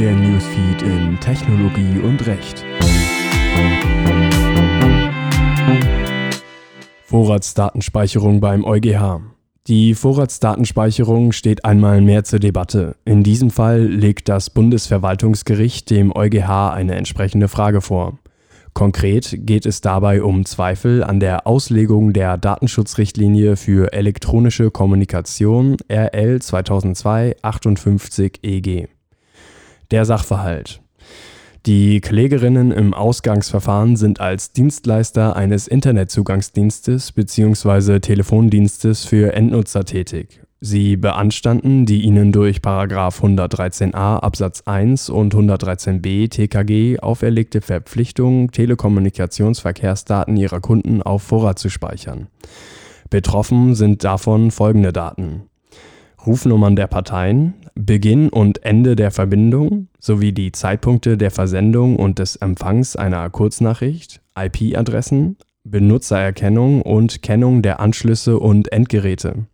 der Newsfeed in Technologie und Recht. Vorratsdatenspeicherung beim EuGH. Die Vorratsdatenspeicherung steht einmal mehr zur Debatte. In diesem Fall legt das Bundesverwaltungsgericht dem EuGH eine entsprechende Frage vor. Konkret geht es dabei um Zweifel an der Auslegung der Datenschutzrichtlinie für elektronische Kommunikation RL 2002-58 EG. Der Sachverhalt. Die Klägerinnen im Ausgangsverfahren sind als Dienstleister eines Internetzugangsdienstes bzw. Telefondienstes für Endnutzer tätig. Sie beanstanden die ihnen durch § 113a Absatz 1 und 113b TKG auferlegte Verpflichtung, Telekommunikationsverkehrsdaten ihrer Kunden auf Vorrat zu speichern. Betroffen sind davon folgende Daten: Rufnummern der Parteien, Beginn und Ende der Verbindung sowie die Zeitpunkte der Versendung und des Empfangs einer Kurznachricht, IP-Adressen, Benutzererkennung und Kennung der Anschlüsse und Endgeräte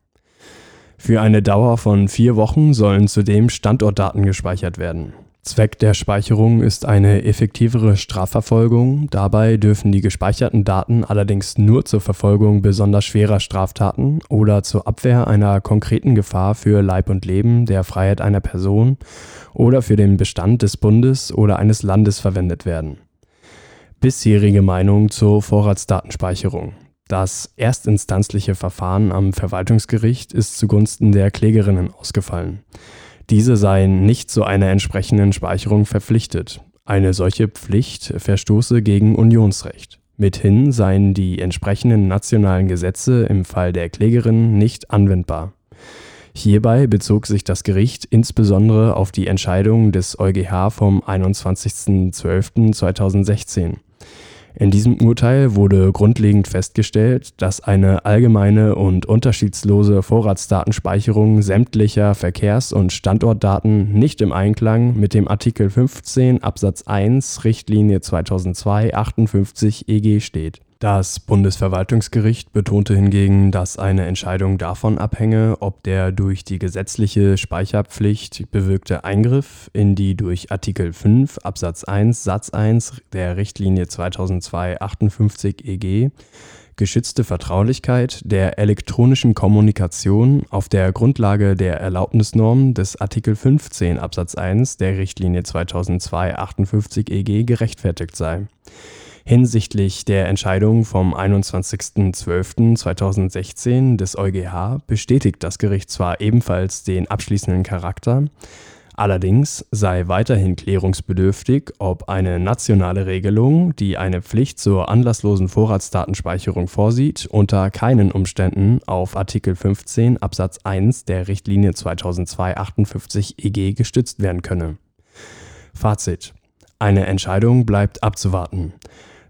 für eine Dauer von vier Wochen sollen zudem Standortdaten gespeichert werden. Zweck der Speicherung ist eine effektivere Strafverfolgung. Dabei dürfen die gespeicherten Daten allerdings nur zur Verfolgung besonders schwerer Straftaten oder zur Abwehr einer konkreten Gefahr für Leib und Leben, der Freiheit einer Person oder für den Bestand des Bundes oder eines Landes verwendet werden. Bisherige Meinung zur Vorratsdatenspeicherung. Das erstinstanzliche Verfahren am Verwaltungsgericht ist zugunsten der Klägerinnen ausgefallen. Diese seien nicht zu einer entsprechenden Speicherung verpflichtet. Eine solche Pflicht verstoße gegen Unionsrecht. Mithin seien die entsprechenden nationalen Gesetze im Fall der Klägerin nicht anwendbar. Hierbei bezog sich das Gericht insbesondere auf die Entscheidung des EuGH vom 21.12.2016 in diesem Urteil wurde grundlegend festgestellt, dass eine allgemeine und unterschiedslose Vorratsdatenspeicherung sämtlicher Verkehrs- und Standortdaten nicht im Einklang mit dem Artikel 15 Absatz 1 Richtlinie 2002/58 EG steht das Bundesverwaltungsgericht betonte hingegen, dass eine Entscheidung davon abhänge, ob der durch die gesetzliche Speicherpflicht bewirkte Eingriff in die durch Artikel 5 Absatz 1 Satz 1 der Richtlinie 2002/58 EG geschützte Vertraulichkeit der elektronischen Kommunikation auf der Grundlage der Erlaubnisnorm des Artikel 15 Absatz 1 der Richtlinie 2002/58 EG gerechtfertigt sei Hinsichtlich der Entscheidung vom 21.12.2016 des EuGH bestätigt das Gericht zwar ebenfalls den abschließenden Charakter, allerdings sei weiterhin klärungsbedürftig, ob eine nationale Regelung, die eine Pflicht zur anlasslosen Vorratsdatenspeicherung vorsieht, unter keinen Umständen auf Artikel 15 Absatz 1 der Richtlinie 2002/58 EG gestützt werden könne. Fazit: Eine Entscheidung bleibt abzuwarten.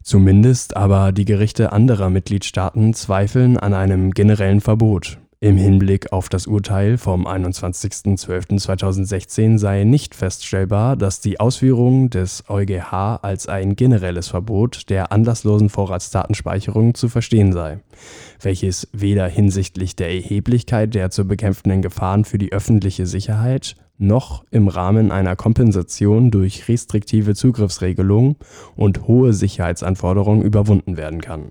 Zumindest aber die Gerichte anderer Mitgliedstaaten zweifeln an einem generellen Verbot. Im Hinblick auf das Urteil vom 21.12.2016 sei nicht feststellbar, dass die Ausführung des EuGH als ein generelles Verbot der anlasslosen Vorratsdatenspeicherung zu verstehen sei, welches weder hinsichtlich der Erheblichkeit der zu bekämpfenden Gefahren für die öffentliche Sicherheit noch im Rahmen einer Kompensation durch restriktive Zugriffsregelungen und hohe Sicherheitsanforderungen überwunden werden kann